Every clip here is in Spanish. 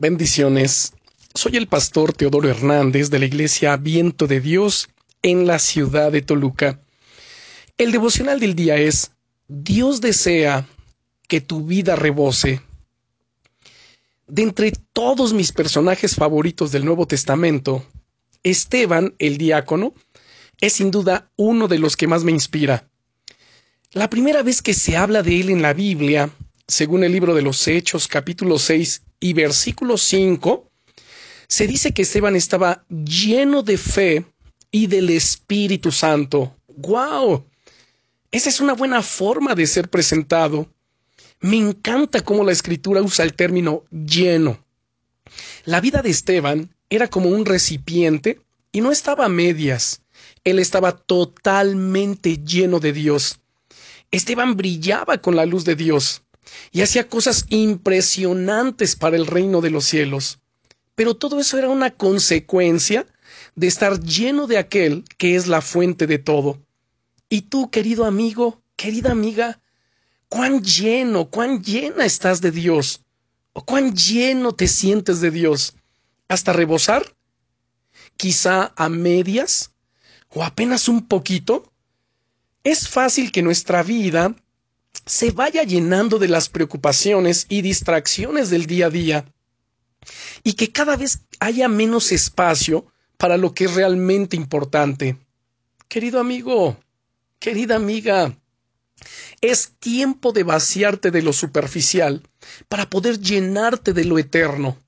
Bendiciones. Soy el pastor Teodoro Hernández de la Iglesia Viento de Dios en la ciudad de Toluca. El devocional del día es Dios desea que tu vida rebose. De entre todos mis personajes favoritos del Nuevo Testamento, Esteban, el diácono, es sin duda uno de los que más me inspira. La primera vez que se habla de él en la Biblia, según el libro de los Hechos capítulo 6 y versículo 5, se dice que Esteban estaba lleno de fe y del Espíritu Santo. ¡Guau! Esa es una buena forma de ser presentado. Me encanta cómo la escritura usa el término lleno. La vida de Esteban era como un recipiente y no estaba a medias. Él estaba totalmente lleno de Dios. Esteban brillaba con la luz de Dios y hacía cosas impresionantes para el reino de los cielos. Pero todo eso era una consecuencia de estar lleno de aquel que es la fuente de todo. Y tú, querido amigo, querida amiga, cuán lleno, cuán llena estás de Dios, o cuán lleno te sientes de Dios, hasta rebosar, quizá a medias, o apenas un poquito. Es fácil que nuestra vida se vaya llenando de las preocupaciones y distracciones del día a día y que cada vez haya menos espacio para lo que es realmente importante. Querido amigo, querida amiga, es tiempo de vaciarte de lo superficial para poder llenarte de lo eterno.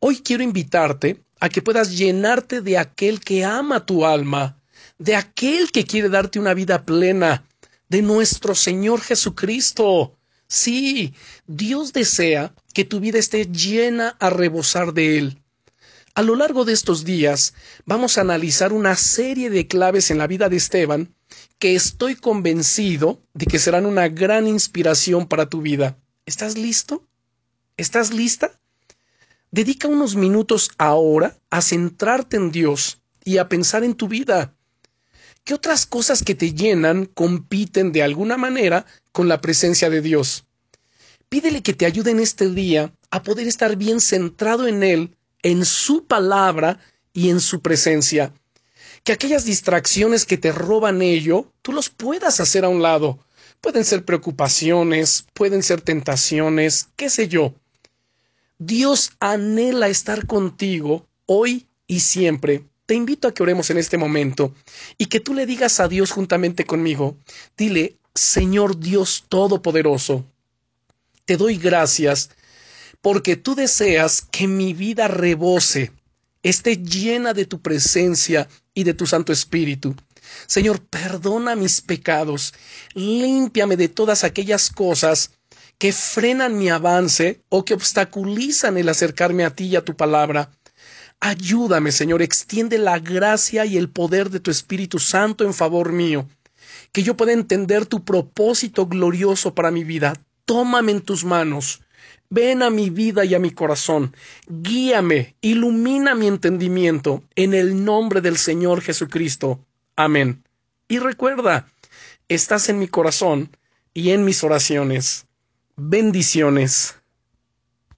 Hoy quiero invitarte a que puedas llenarte de aquel que ama tu alma, de aquel que quiere darte una vida plena, de nuestro Señor Jesucristo. Sí, Dios desea que tu vida esté llena a rebosar de Él. A lo largo de estos días vamos a analizar una serie de claves en la vida de Esteban que estoy convencido de que serán una gran inspiración para tu vida. ¿Estás listo? ¿Estás lista? Dedica unos minutos ahora a centrarte en Dios y a pensar en tu vida. ¿Qué otras cosas que te llenan compiten de alguna manera con la presencia de Dios? Pídele que te ayude en este día a poder estar bien centrado en Él, en su palabra y en su presencia. Que aquellas distracciones que te roban ello, tú los puedas hacer a un lado. Pueden ser preocupaciones, pueden ser tentaciones, qué sé yo. Dios anhela estar contigo hoy y siempre te invito a que oremos en este momento y que tú le digas a Dios juntamente conmigo, dile, Señor Dios Todopoderoso, te doy gracias porque tú deseas que mi vida rebose, esté llena de tu presencia y de tu Santo Espíritu. Señor, perdona mis pecados, límpiame de todas aquellas cosas que frenan mi avance o que obstaculizan el acercarme a ti y a tu palabra. Ayúdame, Señor, extiende la gracia y el poder de tu Espíritu Santo en favor mío, que yo pueda entender tu propósito glorioso para mi vida. Tómame en tus manos. Ven a mi vida y a mi corazón. Guíame, ilumina mi entendimiento, en el nombre del Señor Jesucristo. Amén. Y recuerda, estás en mi corazón y en mis oraciones. Bendiciones.